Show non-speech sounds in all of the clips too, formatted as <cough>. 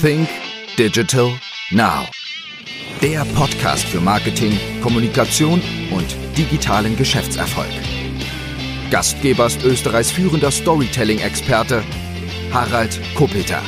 Think Digital Now. Der Podcast für Marketing, Kommunikation und digitalen Geschäftserfolg. Gastgeber ist Österreichs führender Storytelling-Experte Harald Kopeter.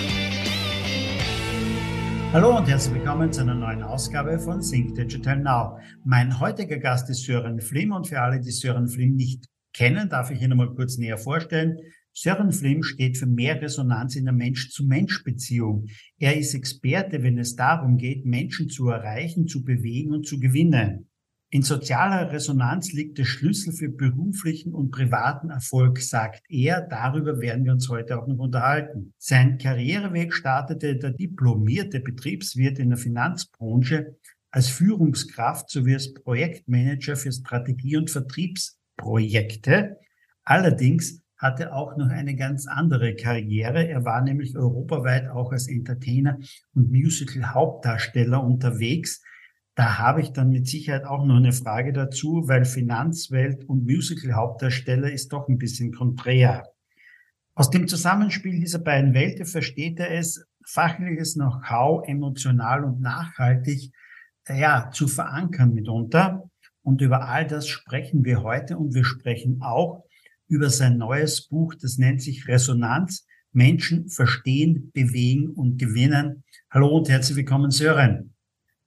Hallo und herzlich willkommen zu einer neuen Ausgabe von Think Digital Now. Mein heutiger Gast ist Sören Flim und für alle, die Sören Flim nicht kennen, darf ich ihn einmal kurz näher vorstellen. Sören Flim steht für mehr Resonanz in der Mensch-zu-Mensch-Beziehung. Er ist Experte, wenn es darum geht, Menschen zu erreichen, zu bewegen und zu gewinnen. In sozialer Resonanz liegt der Schlüssel für beruflichen und privaten Erfolg, sagt er. Darüber werden wir uns heute auch noch unterhalten. Sein Karriereweg startete der diplomierte Betriebswirt in der Finanzbranche als Führungskraft sowie als Projektmanager für Strategie- und Vertriebsprojekte. Allerdings hatte auch noch eine ganz andere Karriere. Er war nämlich europaweit auch als Entertainer und Musical-Hauptdarsteller unterwegs. Da habe ich dann mit Sicherheit auch noch eine Frage dazu, weil Finanzwelt und Musical-Hauptdarsteller ist doch ein bisschen konträr. Aus dem Zusammenspiel dieser beiden Welten versteht er es, fachliches Know-how emotional und nachhaltig ja, zu verankern mitunter. Und über all das sprechen wir heute und wir sprechen auch über sein neues Buch, das nennt sich Resonanz. Menschen verstehen, bewegen und gewinnen. Hallo und herzlich willkommen, Sören.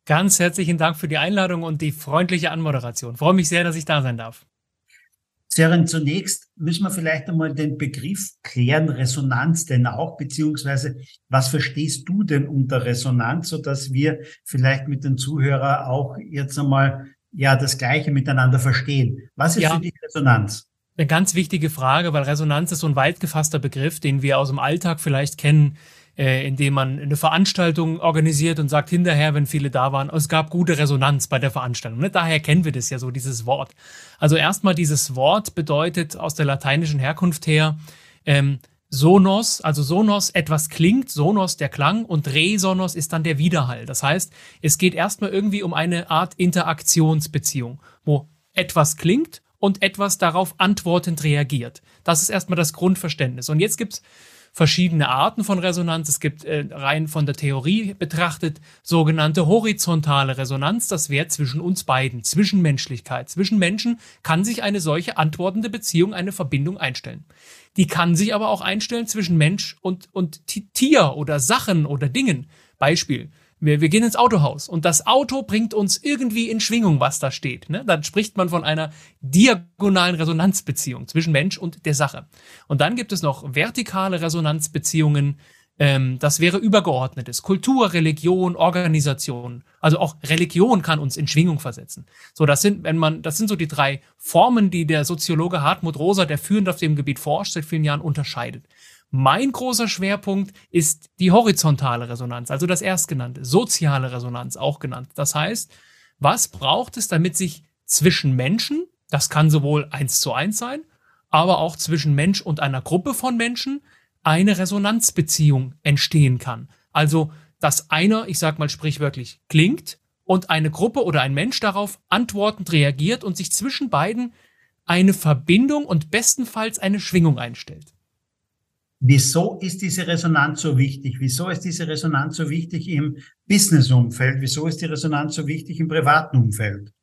Ganz herzlichen Dank für die Einladung und die freundliche Anmoderation. freue mich sehr, dass ich da sein darf. Sören, zunächst müssen wir vielleicht einmal den Begriff klären, Resonanz denn auch, beziehungsweise was verstehst du denn unter Resonanz, so dass wir vielleicht mit den Zuhörern auch jetzt einmal ja das Gleiche miteinander verstehen. Was ist ja. für dich Resonanz? Eine ganz wichtige Frage, weil Resonanz ist so ein weit gefasster Begriff, den wir aus dem Alltag vielleicht kennen, äh, indem man eine Veranstaltung organisiert und sagt hinterher, wenn viele da waren, es gab gute Resonanz bei der Veranstaltung. Ne? Daher kennen wir das ja so, dieses Wort. Also erstmal dieses Wort bedeutet aus der lateinischen Herkunft her ähm, Sonos, also Sonos etwas klingt, Sonos der Klang und Resonos ist dann der Widerhall. Das heißt, es geht erstmal irgendwie um eine Art Interaktionsbeziehung, wo etwas klingt und etwas darauf antwortend reagiert. Das ist erstmal das Grundverständnis. Und jetzt gibt's verschiedene Arten von Resonanz. Es gibt äh, rein von der Theorie betrachtet sogenannte horizontale Resonanz. Das wäre zwischen uns beiden, Zwischenmenschlichkeit. Zwischen Menschen kann sich eine solche antwortende Beziehung, eine Verbindung einstellen. Die kann sich aber auch einstellen zwischen Mensch und, und Tier oder Sachen oder Dingen. Beispiel. Wir, wir gehen ins Autohaus und das Auto bringt uns irgendwie in Schwingung, was da steht. Ne? Dann spricht man von einer diagonalen Resonanzbeziehung zwischen Mensch und der Sache. Und dann gibt es noch vertikale Resonanzbeziehungen. Ähm, das wäre übergeordnetes. Kultur, Religion, Organisation. Also auch Religion kann uns in Schwingung versetzen. So, das sind, wenn man, das sind so die drei Formen, die der Soziologe Hartmut Rosa, der führend auf dem Gebiet forscht, seit vielen Jahren unterscheidet. Mein großer Schwerpunkt ist die horizontale Resonanz, also das erstgenannte, soziale Resonanz auch genannt. Das heißt, was braucht es, damit sich zwischen Menschen, das kann sowohl eins zu eins sein, aber auch zwischen Mensch und einer Gruppe von Menschen eine Resonanzbeziehung entstehen kann. Also, dass einer, ich sag mal sprichwörtlich, klingt und eine Gruppe oder ein Mensch darauf antwortend reagiert und sich zwischen beiden eine Verbindung und bestenfalls eine Schwingung einstellt. Wieso ist diese Resonanz so wichtig? Wieso ist diese Resonanz so wichtig im Businessumfeld? Wieso ist die Resonanz so wichtig im privaten Umfeld?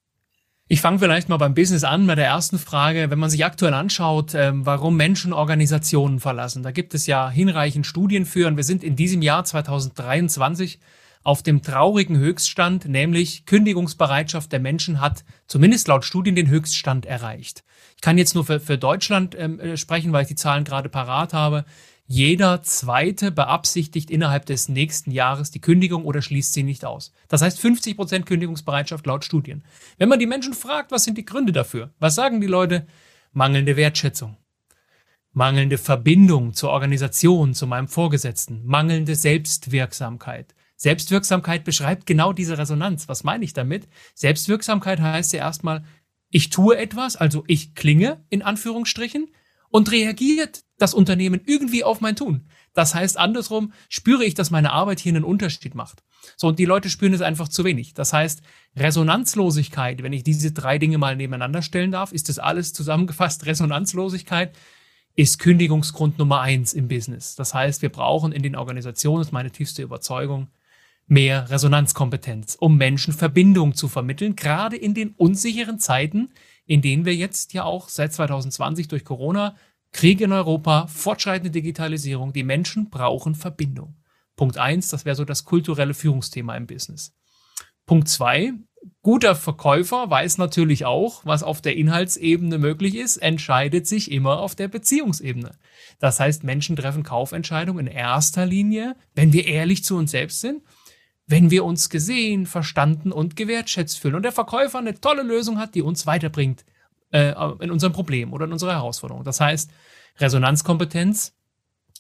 Ich fange vielleicht mal beim Business an, bei der ersten Frage. Wenn man sich aktuell anschaut, ähm, warum Menschen Organisationen verlassen, da gibt es ja hinreichend Studien für und wir sind in diesem Jahr 2023 auf dem traurigen Höchststand, nämlich Kündigungsbereitschaft der Menschen hat zumindest laut Studien den Höchststand erreicht. Ich kann jetzt nur für, für Deutschland ähm, äh, sprechen, weil ich die Zahlen gerade parat habe. Jeder zweite beabsichtigt innerhalb des nächsten Jahres die Kündigung oder schließt sie nicht aus. Das heißt 50 Prozent Kündigungsbereitschaft laut Studien. Wenn man die Menschen fragt, was sind die Gründe dafür? Was sagen die Leute? Mangelnde Wertschätzung. Mangelnde Verbindung zur Organisation, zu meinem Vorgesetzten. Mangelnde Selbstwirksamkeit. Selbstwirksamkeit beschreibt genau diese Resonanz. Was meine ich damit? Selbstwirksamkeit heißt ja erstmal, ich tue etwas, also ich klinge in Anführungsstrichen und reagiert das Unternehmen irgendwie auf mein Tun. Das heißt, andersrum spüre ich, dass meine Arbeit hier einen Unterschied macht. So, und die Leute spüren es einfach zu wenig. Das heißt, Resonanzlosigkeit, wenn ich diese drei Dinge mal nebeneinander stellen darf, ist das alles zusammengefasst. Resonanzlosigkeit ist Kündigungsgrund Nummer eins im Business. Das heißt, wir brauchen in den Organisationen, das ist meine tiefste Überzeugung, mehr Resonanzkompetenz, um Menschen Verbindung zu vermitteln, gerade in den unsicheren Zeiten, in denen wir jetzt ja auch seit 2020 durch Corona, Krieg in Europa, fortschreitende Digitalisierung, die Menschen brauchen Verbindung. Punkt eins, das wäre so das kulturelle Führungsthema im Business. Punkt zwei, guter Verkäufer weiß natürlich auch, was auf der Inhaltsebene möglich ist, entscheidet sich immer auf der Beziehungsebene. Das heißt, Menschen treffen Kaufentscheidungen in erster Linie, wenn wir ehrlich zu uns selbst sind wenn wir uns gesehen, verstanden und gewertschätzt fühlen und der Verkäufer eine tolle Lösung hat, die uns weiterbringt äh, in unserem Problem oder in unserer Herausforderung. Das heißt, Resonanzkompetenz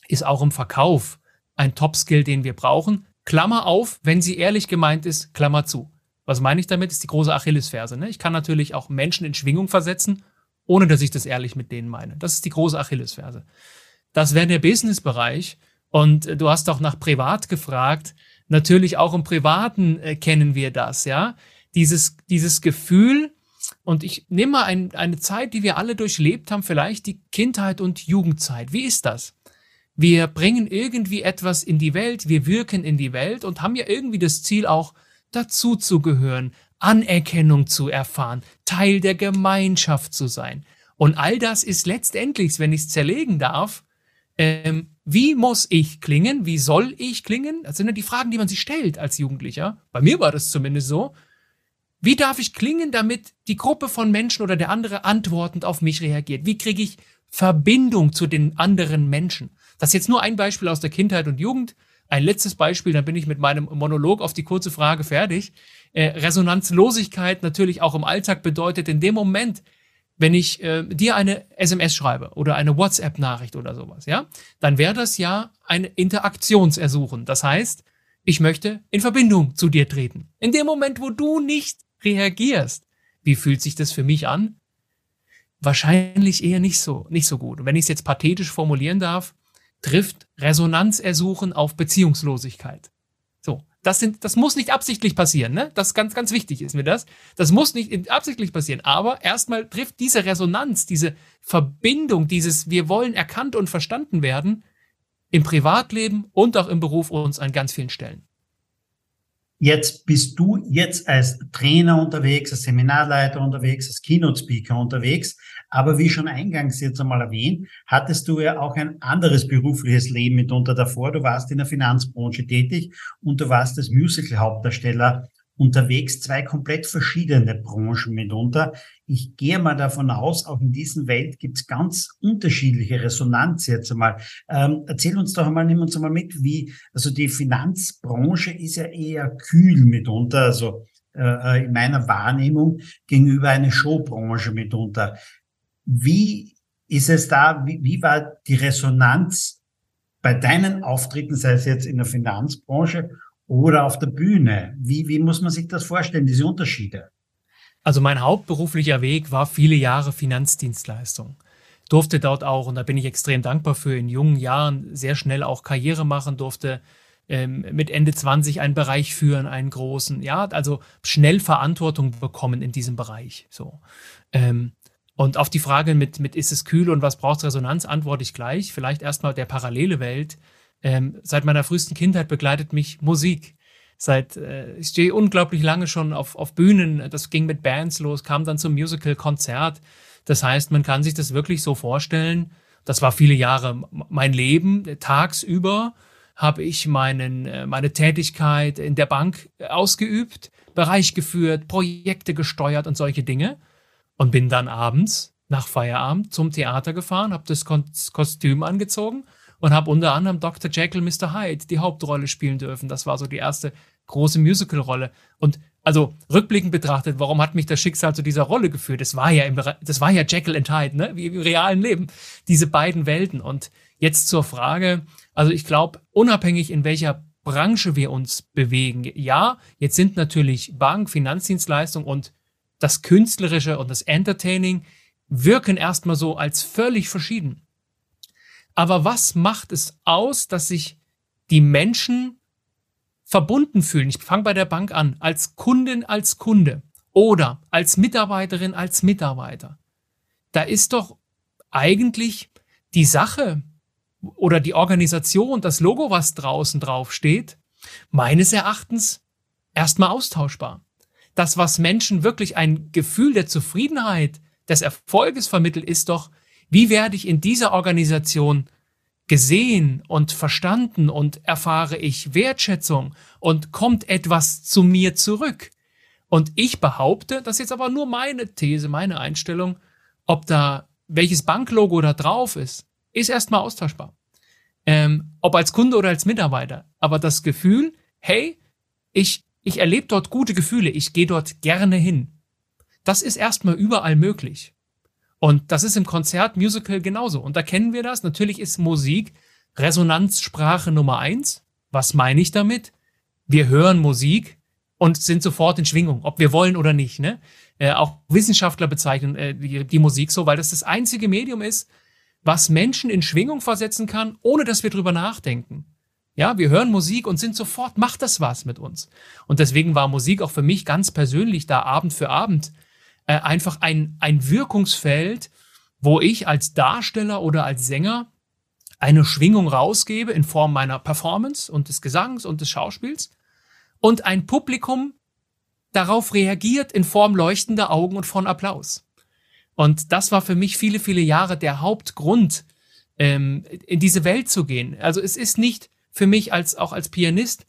ist auch im Verkauf ein Top-Skill, den wir brauchen. Klammer auf, wenn sie ehrlich gemeint ist, Klammer zu. Was meine ich damit? Ist die große Achillesferse. Ne? Ich kann natürlich auch Menschen in Schwingung versetzen, ohne dass ich das ehrlich mit denen meine. Das ist die große Achillesferse. Das wäre der Business-Bereich. Und äh, du hast auch nach privat gefragt. Natürlich auch im Privaten äh, kennen wir das, ja. Dieses, dieses Gefühl, und ich nehme mal ein, eine Zeit, die wir alle durchlebt haben, vielleicht die Kindheit und Jugendzeit. Wie ist das? Wir bringen irgendwie etwas in die Welt, wir wirken in die Welt und haben ja irgendwie das Ziel auch dazu zu gehören, Anerkennung zu erfahren, Teil der Gemeinschaft zu sein. Und all das ist letztendlich, wenn ich es zerlegen darf, ähm, wie muss ich klingen? Wie soll ich klingen? Das sind ja die Fragen, die man sich stellt als Jugendlicher. Bei mir war das zumindest so. Wie darf ich klingen, damit die Gruppe von Menschen oder der andere antwortend auf mich reagiert? Wie kriege ich Verbindung zu den anderen Menschen? Das ist jetzt nur ein Beispiel aus der Kindheit und Jugend. Ein letztes Beispiel, dann bin ich mit meinem Monolog auf die kurze Frage fertig. Äh, Resonanzlosigkeit natürlich auch im Alltag bedeutet in dem Moment, wenn ich äh, dir eine SMS schreibe oder eine WhatsApp-Nachricht oder sowas, ja, dann wäre das ja ein Interaktionsersuchen. Das heißt, ich möchte in Verbindung zu dir treten. In dem Moment, wo du nicht reagierst, wie fühlt sich das für mich an? Wahrscheinlich eher nicht so, nicht so gut. Und wenn ich es jetzt pathetisch formulieren darf, trifft Resonanzersuchen auf Beziehungslosigkeit. Das, sind, das muss nicht absichtlich passieren, ne? Das ist ganz, ganz wichtig ist mir das. Das muss nicht absichtlich passieren. Aber erstmal trifft diese Resonanz, diese Verbindung, dieses Wir wollen erkannt und verstanden werden, im Privatleben und auch im Beruf uns an ganz vielen Stellen. Jetzt bist du jetzt als Trainer unterwegs, als Seminarleiter unterwegs, als Keynote-Speaker unterwegs. Aber wie schon eingangs jetzt einmal erwähnt, hattest du ja auch ein anderes berufliches Leben mitunter davor. Du warst in der Finanzbranche tätig und du warst als Musical-Hauptdarsteller unterwegs, zwei komplett verschiedene Branchen mitunter. Ich gehe mal davon aus, auch in dieser Welt gibt es ganz unterschiedliche Resonanz jetzt einmal. Ähm, erzähl uns doch einmal, nimm uns einmal mit, wie, also die Finanzbranche ist ja eher kühl mitunter, also äh, in meiner Wahrnehmung gegenüber einer Showbranche mitunter. Wie ist es da, wie, wie war die Resonanz bei deinen Auftritten, sei es jetzt in der Finanzbranche oder auf der Bühne? Wie, wie muss man sich das vorstellen, diese Unterschiede? Also mein hauptberuflicher Weg war viele Jahre Finanzdienstleistung. Durfte dort auch, und da bin ich extrem dankbar für, in jungen Jahren sehr schnell auch Karriere machen, durfte ähm, mit Ende 20 einen Bereich führen, einen großen, ja, also schnell Verantwortung bekommen in diesem Bereich. So. Ähm, und auf die Frage mit, mit ist es kühl und was braucht Resonanz, antworte ich gleich. Vielleicht erstmal der parallele Welt. Ähm, seit meiner frühesten Kindheit begleitet mich Musik. Seit äh, ich stehe unglaublich lange schon auf, auf Bühnen. Das ging mit Bands los, kam dann zum Musical-Konzert. Das heißt, man kann sich das wirklich so vorstellen. Das war viele Jahre mein Leben. Tagsüber habe ich meinen, äh, meine Tätigkeit in der Bank ausgeübt, Bereich geführt, Projekte gesteuert und solche Dinge. Und bin dann abends nach Feierabend zum Theater gefahren, habe das Kostüm angezogen und habe unter anderem Dr. Jekyll, Mr. Hyde die Hauptrolle spielen dürfen. Das war so die erste große Musical-Rolle. Und also rückblickend betrachtet, warum hat mich das Schicksal zu dieser Rolle geführt? Das war ja im, das war ja Jekyll und Hyde, ne? Wie im realen Leben. Diese beiden Welten. Und jetzt zur Frage, also ich glaube, unabhängig in welcher Branche wir uns bewegen, ja, jetzt sind natürlich Bank, Finanzdienstleistung und das Künstlerische und das Entertaining wirken erstmal so als völlig verschieden. Aber was macht es aus, dass sich die Menschen verbunden fühlen? Ich fange bei der Bank an, als Kundin, als Kunde oder als Mitarbeiterin, als Mitarbeiter. Da ist doch eigentlich die Sache oder die Organisation, das Logo, was draußen drauf steht, meines Erachtens erstmal austauschbar. Das, was Menschen wirklich ein Gefühl der Zufriedenheit, des Erfolges vermittelt, ist doch, wie werde ich in dieser Organisation gesehen und verstanden und erfahre ich Wertschätzung und kommt etwas zu mir zurück? Und ich behaupte, das ist jetzt aber nur meine These, meine Einstellung, ob da welches Banklogo da drauf ist, ist erstmal austauschbar. Ähm, ob als Kunde oder als Mitarbeiter. Aber das Gefühl, hey, ich, ich erlebe dort gute Gefühle, ich gehe dort gerne hin. Das ist erstmal überall möglich. Und das ist im Konzert, Musical genauso. Und da kennen wir das. Natürlich ist Musik Resonanzsprache Nummer eins. Was meine ich damit? Wir hören Musik und sind sofort in Schwingung, ob wir wollen oder nicht. Ne? Äh, auch Wissenschaftler bezeichnen äh, die, die Musik so, weil das das einzige Medium ist, was Menschen in Schwingung versetzen kann, ohne dass wir drüber nachdenken. Ja, wir hören Musik und sind sofort, macht das was mit uns. Und deswegen war Musik auch für mich ganz persönlich da Abend für Abend äh, einfach ein, ein Wirkungsfeld, wo ich als Darsteller oder als Sänger eine Schwingung rausgebe in Form meiner Performance und des Gesangs und des Schauspiels und ein Publikum darauf reagiert in Form leuchtender Augen und von Applaus. Und das war für mich viele, viele Jahre der Hauptgrund, ähm, in diese Welt zu gehen. Also es ist nicht für mich als auch als Pianist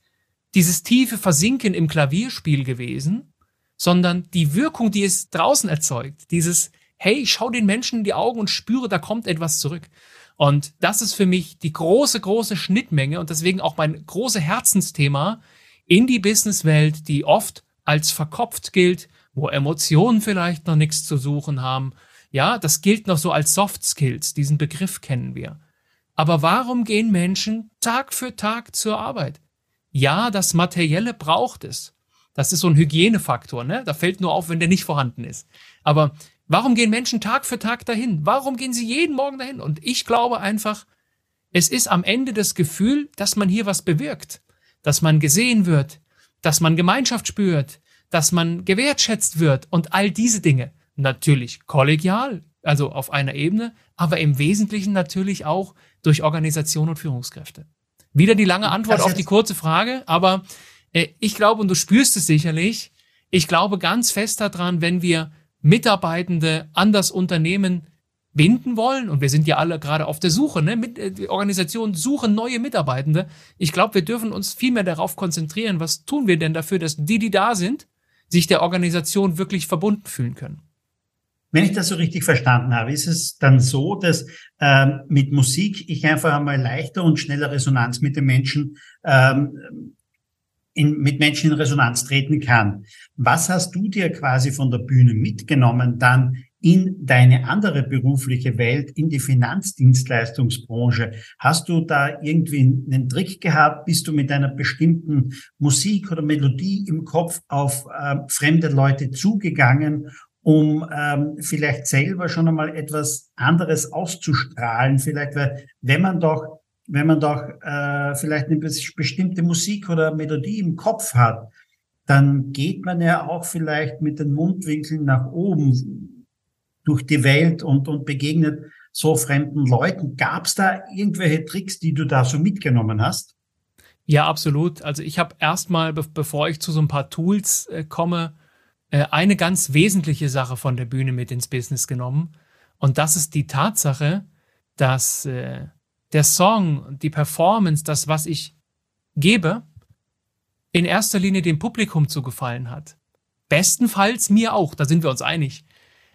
dieses tiefe Versinken im Klavierspiel gewesen, sondern die Wirkung, die es draußen erzeugt, dieses, hey, ich schau den Menschen in die Augen und spüre, da kommt etwas zurück. Und das ist für mich die große, große Schnittmenge und deswegen auch mein großes Herzensthema in die Businesswelt, die oft als verkopft gilt, wo Emotionen vielleicht noch nichts zu suchen haben. Ja, das gilt noch so als Soft Skills, diesen Begriff kennen wir. Aber warum gehen Menschen Tag für Tag zur Arbeit? Ja, das Materielle braucht es. Das ist so ein Hygienefaktor, ne? Da fällt nur auf, wenn der nicht vorhanden ist. Aber warum gehen Menschen Tag für Tag dahin? Warum gehen sie jeden Morgen dahin? Und ich glaube einfach, es ist am Ende das Gefühl, dass man hier was bewirkt, dass man gesehen wird, dass man Gemeinschaft spürt, dass man gewertschätzt wird und all diese Dinge. Natürlich kollegial, also auf einer Ebene, aber im Wesentlichen natürlich auch durch Organisation und Führungskräfte. Wieder die lange Antwort auf die kurze Frage, aber ich glaube, und du spürst es sicherlich, ich glaube ganz fest daran, wenn wir Mitarbeitende an das Unternehmen binden wollen, und wir sind ja alle gerade auf der Suche, ne? Äh, die Organisationen suchen neue Mitarbeitende. Ich glaube, wir dürfen uns viel mehr darauf konzentrieren, was tun wir denn dafür, dass die, die da sind, sich der Organisation wirklich verbunden fühlen können. Wenn ich das so richtig verstanden habe, ist es dann so, dass ähm, mit Musik ich einfach einmal leichter und schneller Resonanz mit den Menschen ähm, in, mit Menschen in Resonanz treten kann. Was hast du dir quasi von der Bühne mitgenommen dann in deine andere berufliche Welt, in die Finanzdienstleistungsbranche? Hast du da irgendwie einen Trick gehabt? Bist du mit einer bestimmten Musik oder Melodie im Kopf auf äh, fremde Leute zugegangen, um ähm, vielleicht selber schon einmal etwas anderes auszustrahlen? Vielleicht, weil wenn man doch wenn man doch äh, vielleicht eine bestimmte Musik oder Melodie im Kopf hat, dann geht man ja auch vielleicht mit den Mundwinkeln nach oben durch die Welt und, und begegnet so fremden Leuten. Gab es da irgendwelche Tricks, die du da so mitgenommen hast? Ja, absolut. Also ich habe erstmal, be bevor ich zu so ein paar Tools äh, komme, äh, eine ganz wesentliche Sache von der Bühne mit ins Business genommen. Und das ist die Tatsache, dass äh, der Song, die Performance, das, was ich gebe, in erster Linie dem Publikum zu gefallen hat. Bestenfalls mir auch, da sind wir uns einig.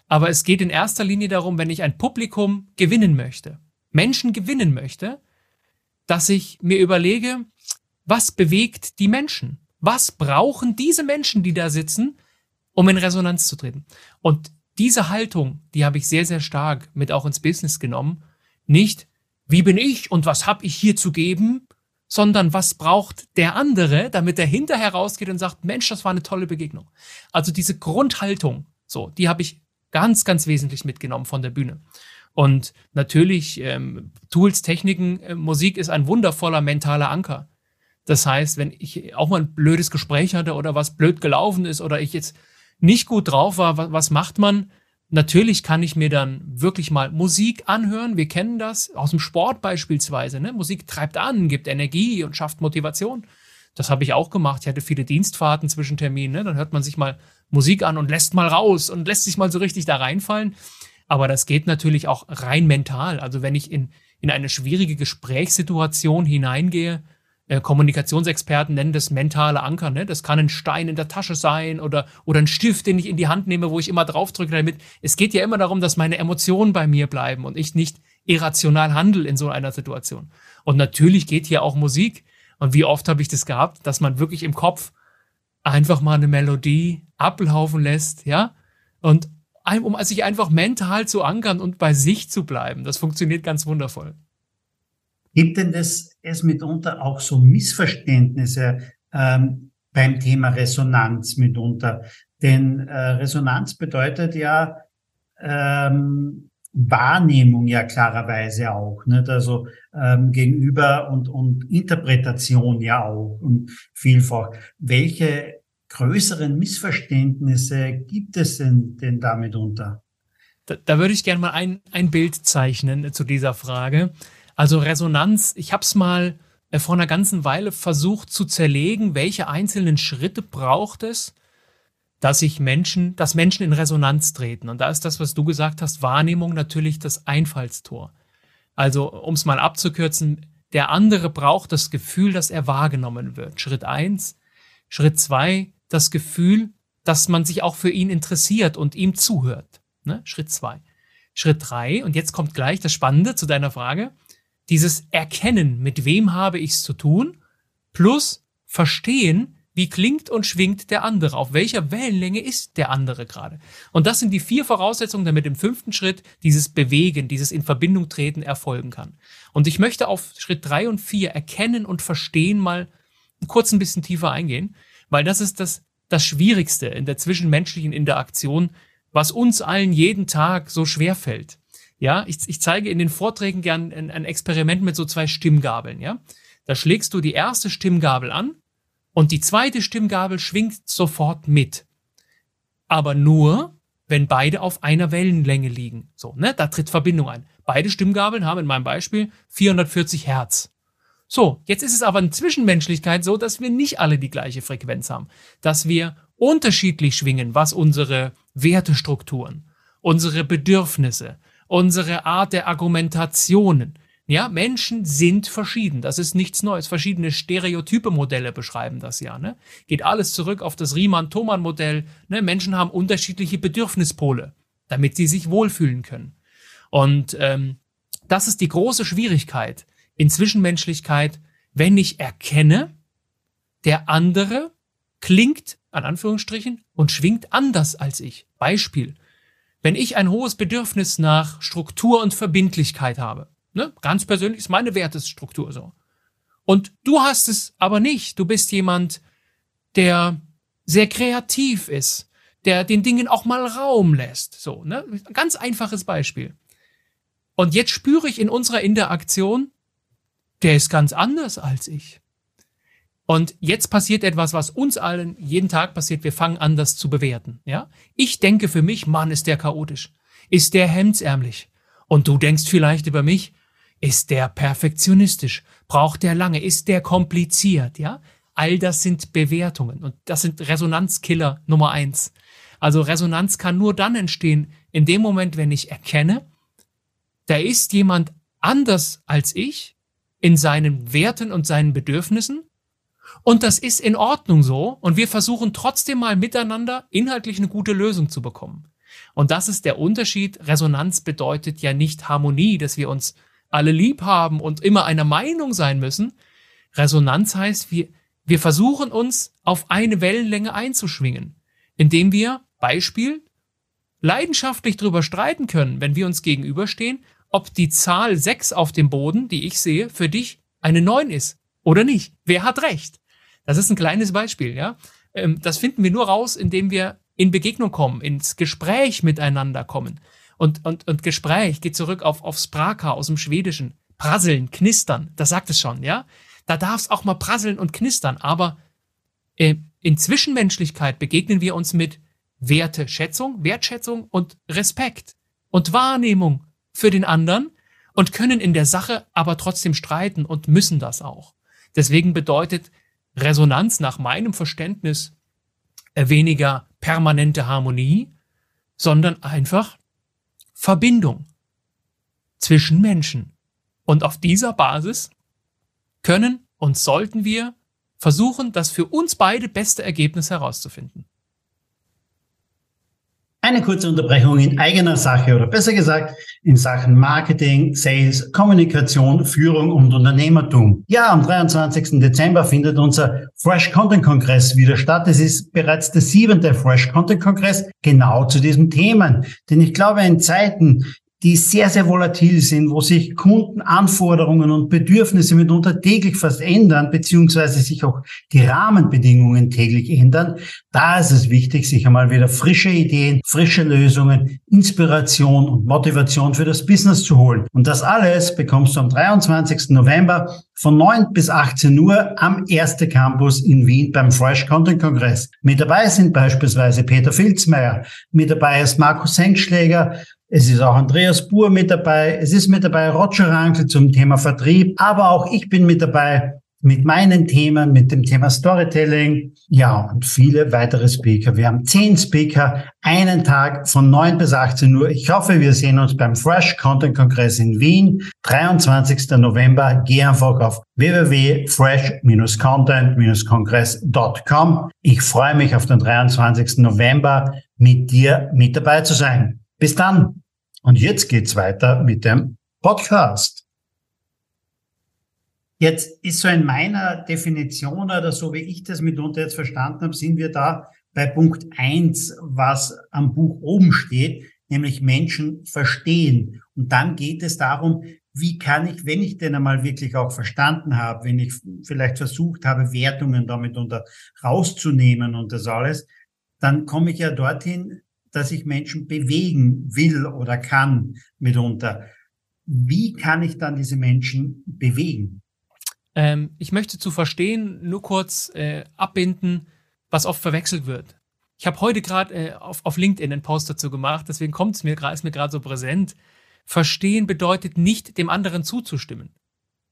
Aber es geht in erster Linie darum, wenn ich ein Publikum gewinnen möchte, Menschen gewinnen möchte, dass ich mir überlege, was bewegt die Menschen? Was brauchen diese Menschen, die da sitzen, um in Resonanz zu treten? Und diese Haltung, die habe ich sehr, sehr stark mit auch ins Business genommen. Nicht, wie bin ich und was habe ich hier zu geben, sondern was braucht der andere, damit er hinterher rausgeht und sagt, Mensch, das war eine tolle Begegnung. Also diese Grundhaltung, so, die habe ich ganz, ganz wesentlich mitgenommen von der Bühne. Und natürlich ähm, Tools, Techniken, äh, Musik ist ein wundervoller mentaler Anker. Das heißt, wenn ich auch mal ein blödes Gespräch hatte oder was blöd gelaufen ist oder ich jetzt nicht gut drauf war, was, was macht man? Natürlich kann ich mir dann wirklich mal Musik anhören. Wir kennen das aus dem Sport beispielsweise. Ne? Musik treibt an, gibt Energie und schafft Motivation. Das habe ich auch gemacht. Ich hatte viele Dienstfahrten zwischen Terminen. Ne? Dann hört man sich mal Musik an und lässt mal raus und lässt sich mal so richtig da reinfallen. Aber das geht natürlich auch rein mental. Also wenn ich in, in eine schwierige Gesprächssituation hineingehe, äh, Kommunikationsexperten nennen das mentale Anker. Ne? Das kann ein Stein in der Tasche sein oder, oder ein Stift, den ich in die Hand nehme, wo ich immer draufdrücke damit. Es geht ja immer darum, dass meine Emotionen bei mir bleiben und ich nicht irrational handle in so einer Situation. Und natürlich geht hier auch Musik. Und wie oft habe ich das gehabt, dass man wirklich im Kopf einfach mal eine Melodie ablaufen lässt, ja? Und um sich einfach mental zu ankern und bei sich zu bleiben. Das funktioniert ganz wundervoll. Gibt denn das es mitunter auch so Missverständnisse ähm, beim Thema Resonanz mitunter? Denn äh, Resonanz bedeutet ja ähm, Wahrnehmung ja klarerweise auch, nicht? also ähm, gegenüber und, und Interpretation ja auch und vielfach. Welche größeren Missverständnisse gibt es denn, denn damit unter? Da, da würde ich gerne mal ein, ein Bild zeichnen zu dieser Frage. Also Resonanz, ich habe es mal äh, vor einer ganzen Weile versucht zu zerlegen, welche einzelnen Schritte braucht es, dass sich Menschen, dass Menschen in Resonanz treten. Und da ist das, was du gesagt hast, Wahrnehmung natürlich das Einfallstor. Also, um es mal abzukürzen, der andere braucht das Gefühl, dass er wahrgenommen wird. Schritt eins. Schritt zwei, das Gefühl, dass man sich auch für ihn interessiert und ihm zuhört. Ne? Schritt zwei. Schritt drei, und jetzt kommt gleich das Spannende zu deiner Frage dieses Erkennen, mit wem habe ich es zu tun, plus Verstehen, wie klingt und schwingt der andere, auf welcher Wellenlänge ist der andere gerade. Und das sind die vier Voraussetzungen, damit im fünften Schritt dieses Bewegen, dieses in Verbindung treten erfolgen kann. Und ich möchte auf Schritt drei und vier erkennen und verstehen mal kurz ein bisschen tiefer eingehen, weil das ist das, das Schwierigste in der zwischenmenschlichen Interaktion, was uns allen jeden Tag so schwer fällt. Ja, ich, ich zeige in den Vorträgen gern ein, ein Experiment mit so zwei Stimmgabeln, ja. Da schlägst du die erste Stimmgabel an und die zweite Stimmgabel schwingt sofort mit. Aber nur, wenn beide auf einer Wellenlänge liegen. So, ne? Da tritt Verbindung ein. Beide Stimmgabeln haben in meinem Beispiel 440 Hertz. So, jetzt ist es aber in Zwischenmenschlichkeit so, dass wir nicht alle die gleiche Frequenz haben. Dass wir unterschiedlich schwingen, was unsere Wertestrukturen, unsere Bedürfnisse, unsere Art der Argumentationen. Ja, Menschen sind verschieden. Das ist nichts Neues. Verschiedene Stereotype-Modelle beschreiben das ja. Ne? Geht alles zurück auf das Riemann-Thomann-Modell. Ne? Menschen haben unterschiedliche Bedürfnispole, damit sie sich wohlfühlen können. Und ähm, das ist die große Schwierigkeit in Zwischenmenschlichkeit, wenn ich erkenne, der andere klingt, an Anführungsstrichen, und schwingt anders als ich. Beispiel. Wenn ich ein hohes Bedürfnis nach Struktur und Verbindlichkeit habe, ne, ganz persönlich ist meine Wertesstruktur so. Und du hast es aber nicht. Du bist jemand, der sehr kreativ ist, der den Dingen auch mal Raum lässt. So, ne? Ganz einfaches Beispiel. Und jetzt spüre ich in unserer Interaktion, der ist ganz anders als ich. Und jetzt passiert etwas, was uns allen jeden Tag passiert. Wir fangen an, das zu bewerten. Ja? Ich denke für mich, Mann, ist der chaotisch. Ist der hemdsärmlich. Und du denkst vielleicht über mich, ist der perfektionistisch? Braucht der lange? Ist der kompliziert? Ja? All das sind Bewertungen. Und das sind Resonanzkiller Nummer eins. Also Resonanz kann nur dann entstehen, in dem Moment, wenn ich erkenne, da ist jemand anders als ich in seinen Werten und seinen Bedürfnissen und das ist in Ordnung so. Und wir versuchen trotzdem mal miteinander inhaltlich eine gute Lösung zu bekommen. Und das ist der Unterschied. Resonanz bedeutet ja nicht Harmonie, dass wir uns alle lieb haben und immer einer Meinung sein müssen. Resonanz heißt, wir, wir versuchen uns auf eine Wellenlänge einzuschwingen, indem wir, Beispiel, leidenschaftlich darüber streiten können, wenn wir uns gegenüberstehen, ob die Zahl 6 auf dem Boden, die ich sehe, für dich eine 9 ist oder nicht. Wer hat recht? Das ist ein kleines Beispiel, ja. Ähm, das finden wir nur raus, indem wir in Begegnung kommen, ins Gespräch miteinander kommen. Und, und, und Gespräch geht zurück auf, auf Spraka aus dem Schwedischen. Prasseln, knistern, das sagt es schon, ja. Da darf es auch mal prasseln und knistern, aber äh, in Zwischenmenschlichkeit begegnen wir uns mit Werte, Schätzung, Wertschätzung und Respekt und Wahrnehmung für den anderen und können in der Sache aber trotzdem streiten und müssen das auch. Deswegen bedeutet Resonanz nach meinem Verständnis weniger permanente Harmonie, sondern einfach Verbindung zwischen Menschen. Und auf dieser Basis können und sollten wir versuchen, das für uns beide beste Ergebnis herauszufinden. Eine kurze Unterbrechung in eigener Sache oder besser gesagt in Sachen Marketing, Sales, Kommunikation, Führung und Unternehmertum. Ja, am 23. Dezember findet unser Fresh Content Kongress wieder statt. Es ist bereits der siebente Fresh Content Kongress genau zu diesen Themen. Denn ich glaube, in Zeiten, die sehr, sehr volatil sind, wo sich Kundenanforderungen und Bedürfnisse mitunter täglich fast ändern, beziehungsweise sich auch die Rahmenbedingungen täglich ändern. Da ist es wichtig, sich einmal wieder frische Ideen, frische Lösungen, Inspiration und Motivation für das Business zu holen. Und das alles bekommst du am 23. November von 9 bis 18 Uhr am Erste Campus in Wien beim Fresh Content Kongress. Mit dabei sind beispielsweise Peter Filzmeier, mit dabei ist Markus Senkschläger, es ist auch Andreas Buhr mit dabei. Es ist mit dabei Roger Rankel zum Thema Vertrieb. Aber auch ich bin mit dabei mit meinen Themen, mit dem Thema Storytelling. Ja, und viele weitere Speaker. Wir haben zehn Speaker, einen Tag von 9 bis 18 Uhr. Ich hoffe, wir sehen uns beim Fresh Content Kongress in Wien, 23. November. Geh einfach auf www.fresh-content-kongress.com. Ich freue mich auf den 23. November mit dir mit dabei zu sein. Bis dann. Und jetzt geht's weiter mit dem Podcast. Jetzt ist so in meiner Definition oder so wie ich das mitunter jetzt verstanden habe, sind wir da bei Punkt eins, was am Buch oben steht, nämlich Menschen verstehen. Und dann geht es darum, wie kann ich, wenn ich den einmal wirklich auch verstanden habe, wenn ich vielleicht versucht habe, Wertungen damit unter rauszunehmen und das alles, dann komme ich ja dorthin, dass ich Menschen bewegen will oder kann mitunter. Wie kann ich dann diese Menschen bewegen? Ähm, ich möchte zu verstehen nur kurz äh, abbinden, was oft verwechselt wird. Ich habe heute gerade äh, auf, auf LinkedIn einen Post dazu gemacht, deswegen kommt es mir gerade, ist mir gerade so präsent. Verstehen bedeutet nicht, dem anderen zuzustimmen.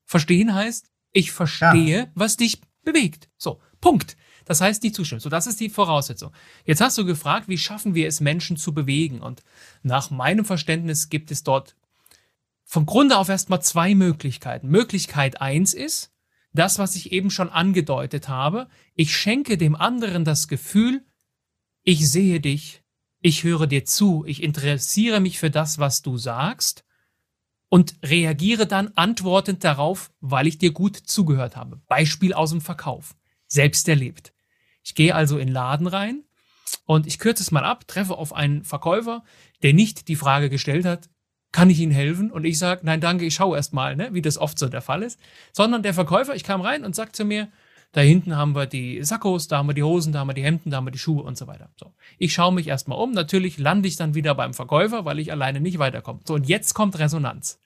Verstehen heißt, ich verstehe, ja. was dich bewegt. So, Punkt. Das heißt, die zustimmen. So, das ist die Voraussetzung. Jetzt hast du gefragt, wie schaffen wir es, Menschen zu bewegen? Und nach meinem Verständnis gibt es dort vom Grunde auf erstmal zwei Möglichkeiten. Möglichkeit eins ist, das, was ich eben schon angedeutet habe. Ich schenke dem anderen das Gefühl, ich sehe dich, ich höre dir zu, ich interessiere mich für das, was du sagst und reagiere dann antwortend darauf, weil ich dir gut zugehört habe. Beispiel aus dem Verkauf selbst erlebt. Ich gehe also in den Laden rein und ich kürze es mal ab, treffe auf einen Verkäufer, der nicht die Frage gestellt hat, kann ich Ihnen helfen? Und ich sage, nein, danke, ich schaue erst mal, ne, wie das oft so der Fall ist. Sondern der Verkäufer, ich kam rein und sagt zu mir, da hinten haben wir die Sakkos, da haben wir die Hosen, da haben wir die Hemden, da haben wir die Schuhe und so weiter. So. Ich schaue mich erstmal um. Natürlich lande ich dann wieder beim Verkäufer, weil ich alleine nicht weiterkomme. So, und jetzt kommt Resonanz.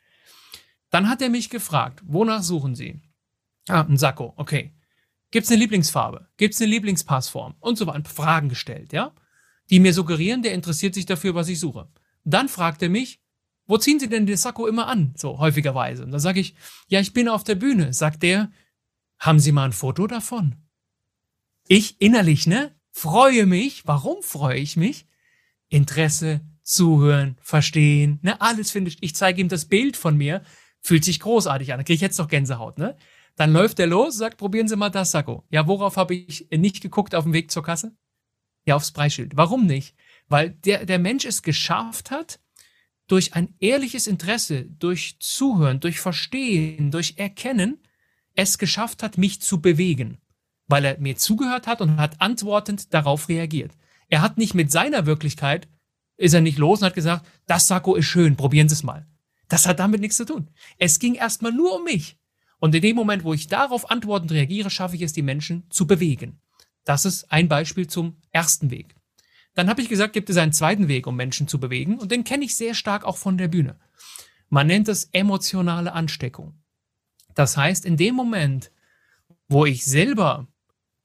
Dann hat er mich gefragt, wonach suchen Sie? Ah, ein Sakko, okay. Gibt es eine Lieblingsfarbe? Gibt es eine Lieblingspassform? Und so weiter. Fragen gestellt, ja? Die mir suggerieren, der interessiert sich dafür, was ich suche. Dann fragt er mich, wo ziehen Sie denn den Sakko immer an? So häufigerweise. Und dann sage ich, ja, ich bin auf der Bühne. Sagt der, haben Sie mal ein Foto davon? Ich innerlich, ne? Freue mich. Warum freue ich mich? Interesse, zuhören, verstehen, ne? Alles finde ich. Ich zeige ihm das Bild von mir. Fühlt sich großartig an. Da kriege ich jetzt noch Gänsehaut, ne? Dann läuft er los, sagt, probieren Sie mal das Sakko. Ja, worauf habe ich nicht geguckt auf dem Weg zur Kasse? Ja, aufs Preisschild. Warum nicht? Weil der, der Mensch es geschafft hat, durch ein ehrliches Interesse, durch Zuhören, durch Verstehen, durch Erkennen, es geschafft hat, mich zu bewegen. Weil er mir zugehört hat und hat antwortend darauf reagiert. Er hat nicht mit seiner Wirklichkeit, ist er nicht los und hat gesagt, das Sakko ist schön, probieren Sie es mal. Das hat damit nichts zu tun. Es ging erstmal nur um mich. Und in dem Moment, wo ich darauf antwortend reagiere, schaffe ich es, die Menschen zu bewegen. Das ist ein Beispiel zum ersten Weg. Dann habe ich gesagt, gibt es einen zweiten Weg, um Menschen zu bewegen, und den kenne ich sehr stark auch von der Bühne. Man nennt es emotionale Ansteckung. Das heißt, in dem Moment, wo ich selber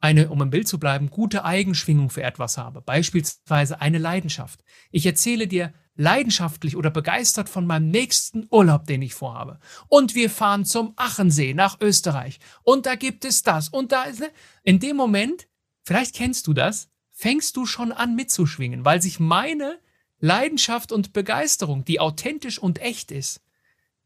eine, um im Bild zu bleiben, gute Eigenschwingung für etwas habe, beispielsweise eine Leidenschaft. Ich erzähle dir leidenschaftlich oder begeistert von meinem nächsten Urlaub, den ich vorhabe. Und wir fahren zum Achensee nach Österreich. Und da gibt es das. Und da ist, ne? in dem Moment, vielleicht kennst du das, fängst du schon an mitzuschwingen, weil sich meine Leidenschaft und Begeisterung, die authentisch und echt ist,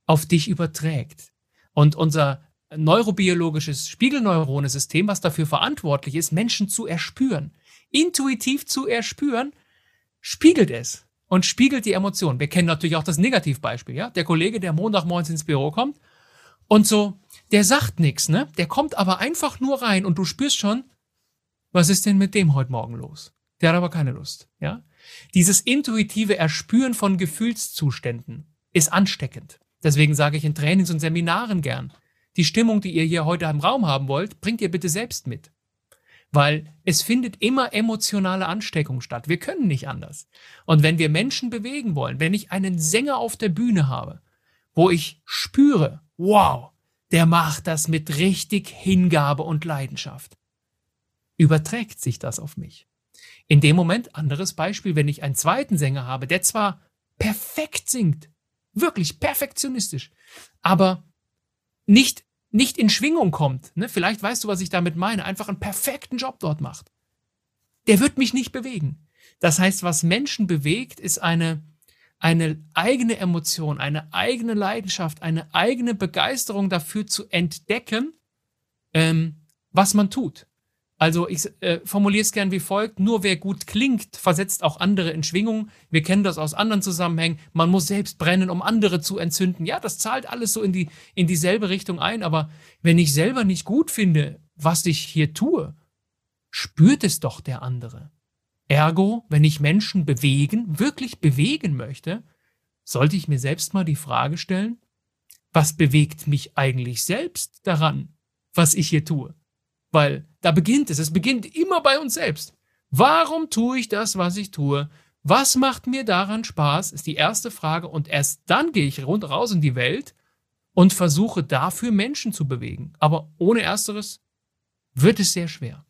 auf dich überträgt. Und unser neurobiologisches Spiegelneuronensystem, was dafür verantwortlich ist, Menschen zu erspüren, intuitiv zu erspüren, spiegelt es und spiegelt die Emotionen. Wir kennen natürlich auch das Negativbeispiel, ja? Der Kollege, der Montagmorgens ins Büro kommt und so, der sagt nichts, ne? Der kommt aber einfach nur rein und du spürst schon, was ist denn mit dem heute Morgen los? Der hat aber keine Lust, ja? Dieses intuitive Erspüren von Gefühlszuständen ist ansteckend. Deswegen sage ich in Trainings und Seminaren gern, die Stimmung, die ihr hier heute im Raum haben wollt, bringt ihr bitte selbst mit. Weil es findet immer emotionale Ansteckung statt. Wir können nicht anders. Und wenn wir Menschen bewegen wollen, wenn ich einen Sänger auf der Bühne habe, wo ich spüre, wow, der macht das mit richtig Hingabe und Leidenschaft, überträgt sich das auf mich. In dem Moment, anderes Beispiel, wenn ich einen zweiten Sänger habe, der zwar perfekt singt, wirklich perfektionistisch, aber nicht nicht in Schwingung kommt, ne, vielleicht weißt du, was ich damit meine, einfach einen perfekten Job dort macht, der wird mich nicht bewegen. Das heißt, was Menschen bewegt, ist eine, eine eigene Emotion, eine eigene Leidenschaft, eine eigene Begeisterung dafür zu entdecken, ähm, was man tut. Also ich äh, formuliere es gern wie folgt, nur wer gut klingt, versetzt auch andere in Schwingung. Wir kennen das aus anderen Zusammenhängen. Man muss selbst brennen, um andere zu entzünden. Ja, das zahlt alles so in, die, in dieselbe Richtung ein. Aber wenn ich selber nicht gut finde, was ich hier tue, spürt es doch der andere. Ergo, wenn ich Menschen bewegen, wirklich bewegen möchte, sollte ich mir selbst mal die Frage stellen, was bewegt mich eigentlich selbst daran, was ich hier tue? Weil da beginnt es. Es beginnt immer bei uns selbst. Warum tue ich das, was ich tue? Was macht mir daran Spaß? Ist die erste Frage. Und erst dann gehe ich rund raus in die Welt und versuche dafür Menschen zu bewegen. Aber ohne Ersteres wird es sehr schwer.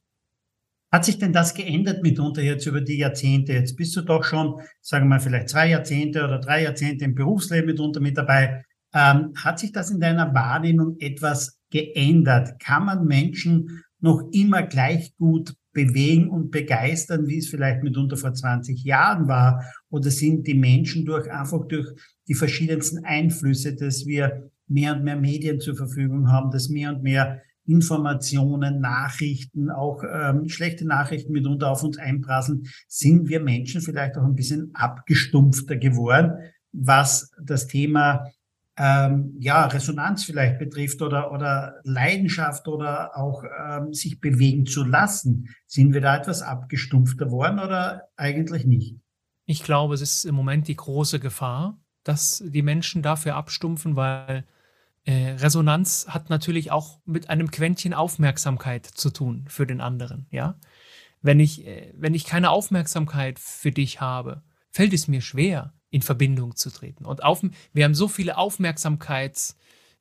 Hat sich denn das geändert mitunter jetzt über die Jahrzehnte? Jetzt bist du doch schon, sagen wir mal, vielleicht zwei Jahrzehnte oder drei Jahrzehnte im Berufsleben mitunter mit dabei. Ähm, hat sich das in deiner Wahrnehmung etwas geändert? Kann man Menschen noch immer gleich gut bewegen und begeistern, wie es vielleicht mitunter vor 20 Jahren war? Oder sind die Menschen durch einfach durch die verschiedensten Einflüsse, dass wir mehr und mehr Medien zur Verfügung haben, dass mehr und mehr Informationen, Nachrichten, auch ähm, schlechte Nachrichten mitunter auf uns einprasseln, sind wir Menschen vielleicht auch ein bisschen abgestumpfter geworden, was das Thema ähm, ja, Resonanz vielleicht betrifft oder, oder Leidenschaft oder auch ähm, sich bewegen zu lassen. Sind wir da etwas abgestumpfter worden oder eigentlich nicht? Ich glaube, es ist im Moment die große Gefahr, dass die Menschen dafür abstumpfen, weil äh, Resonanz hat natürlich auch mit einem Quäntchen Aufmerksamkeit zu tun für den anderen, ja. Wenn ich, äh, wenn ich keine Aufmerksamkeit für dich habe, fällt es mir schwer, in Verbindung zu treten. Und auf, wir haben so viele Aufmerksamkeits,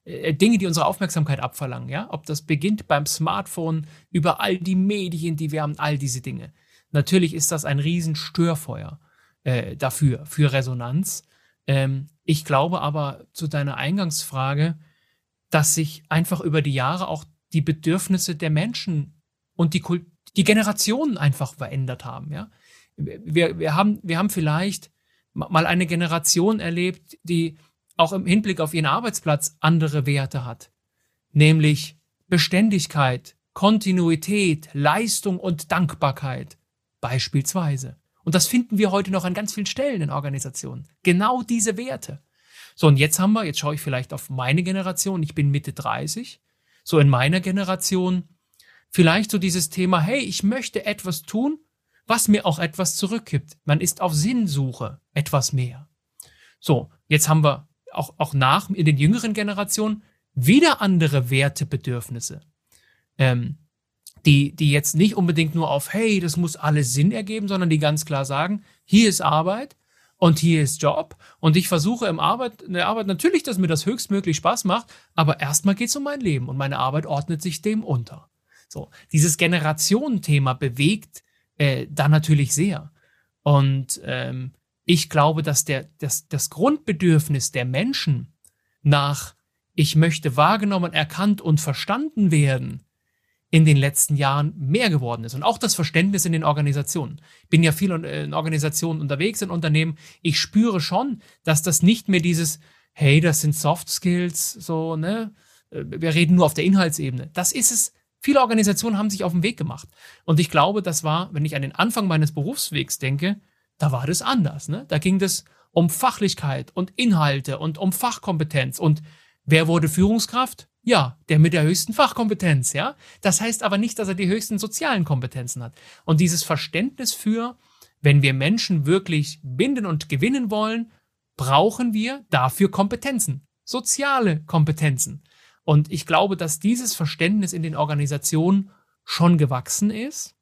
äh, Dinge, die unsere Aufmerksamkeit abverlangen, ja. Ob das beginnt beim Smartphone, über all die Medien, die wir haben, all diese Dinge. Natürlich ist das ein Riesenstörfeuer äh, dafür, für Resonanz. Ähm, ich glaube aber zu deiner Eingangsfrage, dass sich einfach über die Jahre auch die Bedürfnisse der Menschen und die, Kult die Generationen einfach verändert haben, ja. Wir, wir, haben, wir haben vielleicht mal eine Generation erlebt, die auch im Hinblick auf ihren Arbeitsplatz andere Werte hat, nämlich Beständigkeit, Kontinuität, Leistung und Dankbarkeit beispielsweise. Und das finden wir heute noch an ganz vielen Stellen in Organisationen. Genau diese Werte. So, und jetzt haben wir, jetzt schaue ich vielleicht auf meine Generation, ich bin Mitte 30, so in meiner Generation vielleicht so dieses Thema, hey, ich möchte etwas tun, was mir auch etwas zurückgibt. Man ist auf Sinnsuche etwas mehr. So, jetzt haben wir auch, auch nach in den jüngeren Generationen wieder andere Wertebedürfnisse, ähm, die, die jetzt nicht unbedingt nur auf, hey, das muss alles Sinn ergeben, sondern die ganz klar sagen, hier ist Arbeit und hier ist Job und ich versuche im Arbeit, in der Arbeit natürlich, dass mir das höchstmöglich Spaß macht, aber erstmal geht es um mein Leben und meine Arbeit ordnet sich dem unter. So, dieses Generationenthema bewegt äh, da natürlich sehr. Und ähm, ich glaube, dass der, das, das Grundbedürfnis der Menschen nach ich möchte wahrgenommen, erkannt und verstanden werden, in den letzten Jahren mehr geworden ist. Und auch das Verständnis in den Organisationen. Bin ja viel in Organisationen unterwegs, in Unternehmen. Ich spüre schon, dass das nicht mehr dieses, hey, das sind Soft Skills, so, ne? Wir reden nur auf der Inhaltsebene. Das ist es. Viele Organisationen haben sich auf den Weg gemacht. Und ich glaube, das war, wenn ich an den Anfang meines Berufswegs denke, da war das anders. Ne? Da ging es um Fachlichkeit und Inhalte und um Fachkompetenz. Und wer wurde Führungskraft? Ja, der mit der höchsten Fachkompetenz, ja. Das heißt aber nicht, dass er die höchsten sozialen Kompetenzen hat. Und dieses Verständnis für, wenn wir Menschen wirklich binden und gewinnen wollen, brauchen wir dafür Kompetenzen, soziale Kompetenzen. Und ich glaube, dass dieses Verständnis in den Organisationen schon gewachsen ist.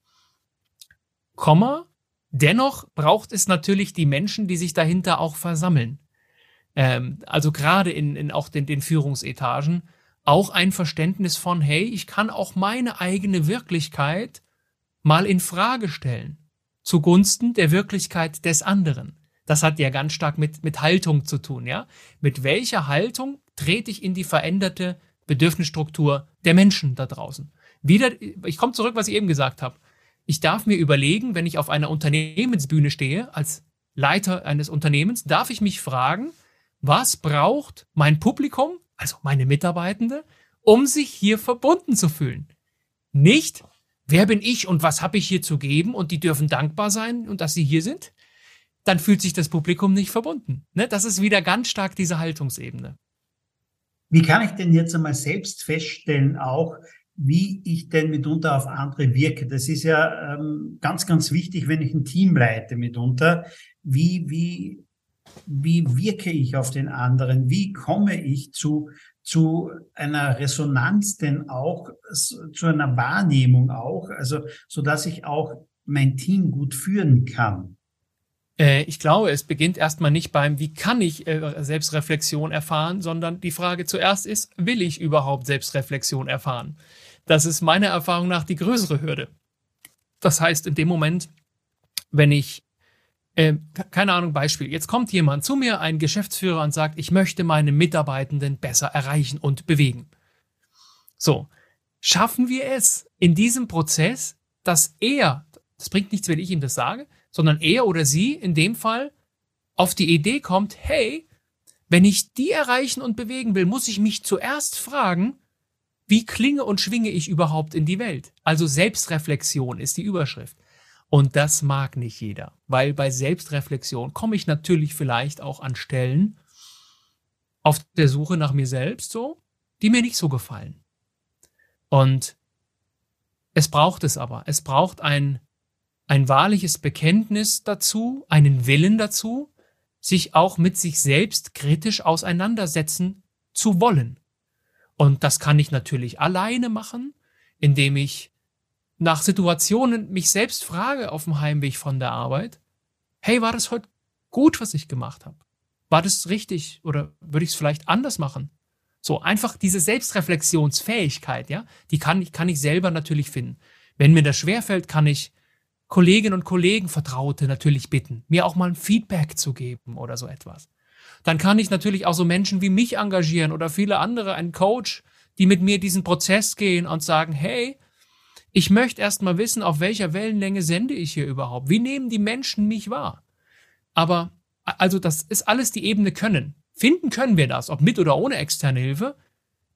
Komma, dennoch braucht es natürlich die Menschen, die sich dahinter auch versammeln. Ähm, also gerade in, in auch den, den Führungsetagen auch ein Verständnis von, hey, ich kann auch meine eigene Wirklichkeit mal in Frage stellen, zugunsten der Wirklichkeit des anderen. Das hat ja ganz stark mit, mit Haltung zu tun, ja? Mit welcher Haltung trete ich in die veränderte Bedürfnisstruktur der Menschen da draußen? Wieder, ich komme zurück, was ich eben gesagt habe. Ich darf mir überlegen, wenn ich auf einer Unternehmensbühne stehe, als Leiter eines Unternehmens, darf ich mich fragen, was braucht mein Publikum also meine Mitarbeitende, um sich hier verbunden zu fühlen. Nicht, wer bin ich und was habe ich hier zu geben und die dürfen dankbar sein und dass sie hier sind, dann fühlt sich das Publikum nicht verbunden. Ne? Das ist wieder ganz stark diese Haltungsebene. Wie kann ich denn jetzt einmal selbst feststellen, auch wie ich denn mitunter auf andere wirke? Das ist ja ähm, ganz, ganz wichtig, wenn ich ein Team leite mitunter. Wie, wie wie wirke ich auf den anderen? Wie komme ich zu, zu einer Resonanz denn auch, zu einer Wahrnehmung auch, also, so dass ich auch mein Team gut führen kann? Äh, ich glaube, es beginnt erstmal nicht beim, wie kann ich äh, Selbstreflexion erfahren, sondern die Frage zuerst ist, will ich überhaupt Selbstreflexion erfahren? Das ist meiner Erfahrung nach die größere Hürde. Das heißt, in dem Moment, wenn ich äh, keine Ahnung, Beispiel. Jetzt kommt jemand zu mir, ein Geschäftsführer, und sagt, ich möchte meine Mitarbeitenden besser erreichen und bewegen. So, schaffen wir es in diesem Prozess, dass er, das bringt nichts, wenn ich ihm das sage, sondern er oder sie in dem Fall auf die Idee kommt, hey, wenn ich die erreichen und bewegen will, muss ich mich zuerst fragen, wie klinge und schwinge ich überhaupt in die Welt? Also Selbstreflexion ist die Überschrift. Und das mag nicht jeder, weil bei Selbstreflexion komme ich natürlich vielleicht auch an Stellen auf der Suche nach mir selbst so, die mir nicht so gefallen. Und es braucht es aber. Es braucht ein, ein wahrliches Bekenntnis dazu, einen Willen dazu, sich auch mit sich selbst kritisch auseinandersetzen zu wollen. Und das kann ich natürlich alleine machen, indem ich nach Situationen mich selbst frage auf dem Heimweg von der Arbeit, hey, war das heute gut, was ich gemacht habe? War das richtig oder würde ich es vielleicht anders machen? So, einfach diese Selbstreflexionsfähigkeit, ja, die kann ich, kann ich selber natürlich finden. Wenn mir das schwerfällt, kann ich Kolleginnen und Kollegen, Vertraute natürlich bitten, mir auch mal ein Feedback zu geben oder so etwas. Dann kann ich natürlich auch so Menschen wie mich engagieren oder viele andere, einen Coach, die mit mir diesen Prozess gehen und sagen, hey, ich möchte erst mal wissen, auf welcher Wellenlänge sende ich hier überhaupt? Wie nehmen die Menschen mich wahr? Aber, also das ist alles die Ebene können. Finden können wir das, ob mit oder ohne externe Hilfe.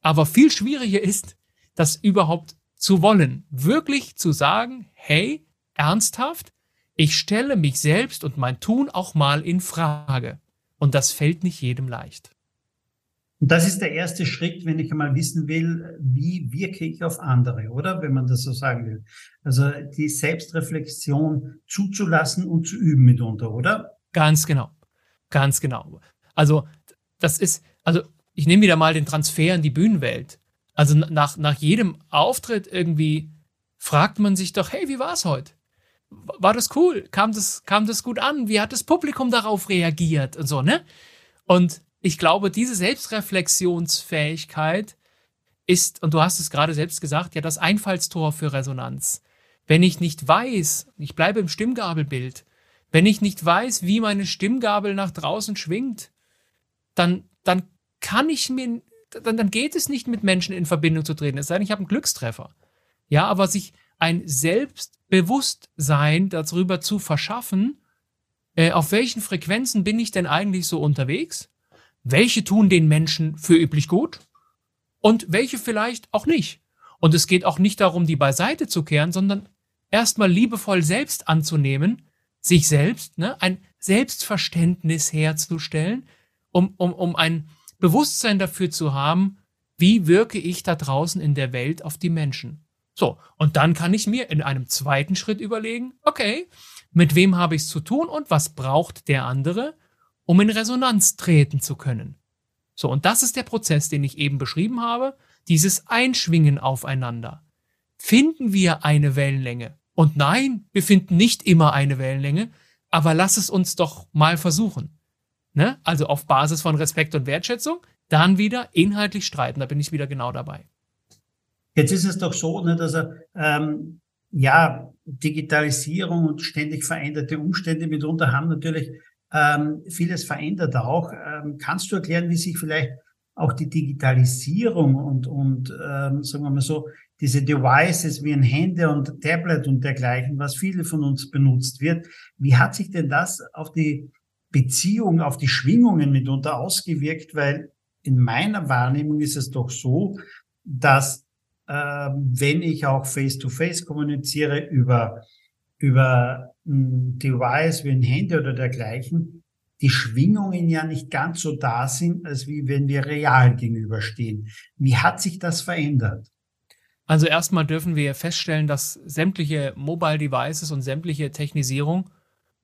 Aber viel schwieriger ist, das überhaupt zu wollen. Wirklich zu sagen, hey, ernsthaft, ich stelle mich selbst und mein Tun auch mal in Frage. Und das fällt nicht jedem leicht. Und das ist der erste Schritt, wenn ich einmal wissen will, wie wirke ich auf andere, oder? Wenn man das so sagen will. Also die Selbstreflexion zuzulassen und zu üben mitunter, oder? Ganz genau. Ganz genau. Also das ist, also ich nehme wieder mal den Transfer in die Bühnenwelt. Also nach, nach jedem Auftritt irgendwie fragt man sich doch, hey, wie war's heute? War das cool? Kam das, kam das gut an? Wie hat das Publikum darauf reagiert und so, ne? Und ich glaube, diese Selbstreflexionsfähigkeit ist, und du hast es gerade selbst gesagt, ja das Einfallstor für Resonanz. Wenn ich nicht weiß, ich bleibe im Stimmgabelbild, wenn ich nicht weiß, wie meine Stimmgabel nach draußen schwingt, dann, dann kann ich mir, dann, dann geht es nicht mit Menschen in Verbindung zu treten. Es sei denn, ich habe einen Glückstreffer. Ja, aber sich ein Selbstbewusstsein darüber zu verschaffen, äh, auf welchen Frequenzen bin ich denn eigentlich so unterwegs? Welche tun den Menschen für üblich gut? Und welche vielleicht auch nicht? Und es geht auch nicht darum, die beiseite zu kehren, sondern erstmal liebevoll selbst anzunehmen, sich selbst, ne, ein Selbstverständnis herzustellen, um, um, um ein Bewusstsein dafür zu haben, wie wirke ich da draußen in der Welt auf die Menschen. So, und dann kann ich mir in einem zweiten Schritt überlegen, okay, mit wem habe ich es zu tun und was braucht der andere, um in Resonanz treten zu können. So, und das ist der Prozess, den ich eben beschrieben habe, dieses Einschwingen aufeinander. Finden wir eine Wellenlänge? Und nein, wir finden nicht immer eine Wellenlänge, aber lass es uns doch mal versuchen. Ne? Also auf Basis von Respekt und Wertschätzung, dann wieder inhaltlich streiten, da bin ich wieder genau dabei. Jetzt ist es doch so, ne, dass er, ähm, ja, Digitalisierung und ständig veränderte Umstände mitunter haben natürlich ähm, vieles verändert auch. Ähm, kannst du erklären, wie sich vielleicht auch die Digitalisierung und, und ähm, sagen wir mal so, diese Devices wie ein Handy und Tablet und dergleichen, was viele von uns benutzt wird, wie hat sich denn das auf die Beziehung, auf die Schwingungen mitunter ausgewirkt? Weil in meiner Wahrnehmung ist es doch so, dass wenn ich auch face-to-face -face kommuniziere über, über ein Device wie ein Handy oder dergleichen, die Schwingungen ja nicht ganz so da sind, als wie wenn wir real gegenüberstehen. Wie hat sich das verändert? Also erstmal dürfen wir feststellen, dass sämtliche Mobile Devices und sämtliche Technisierung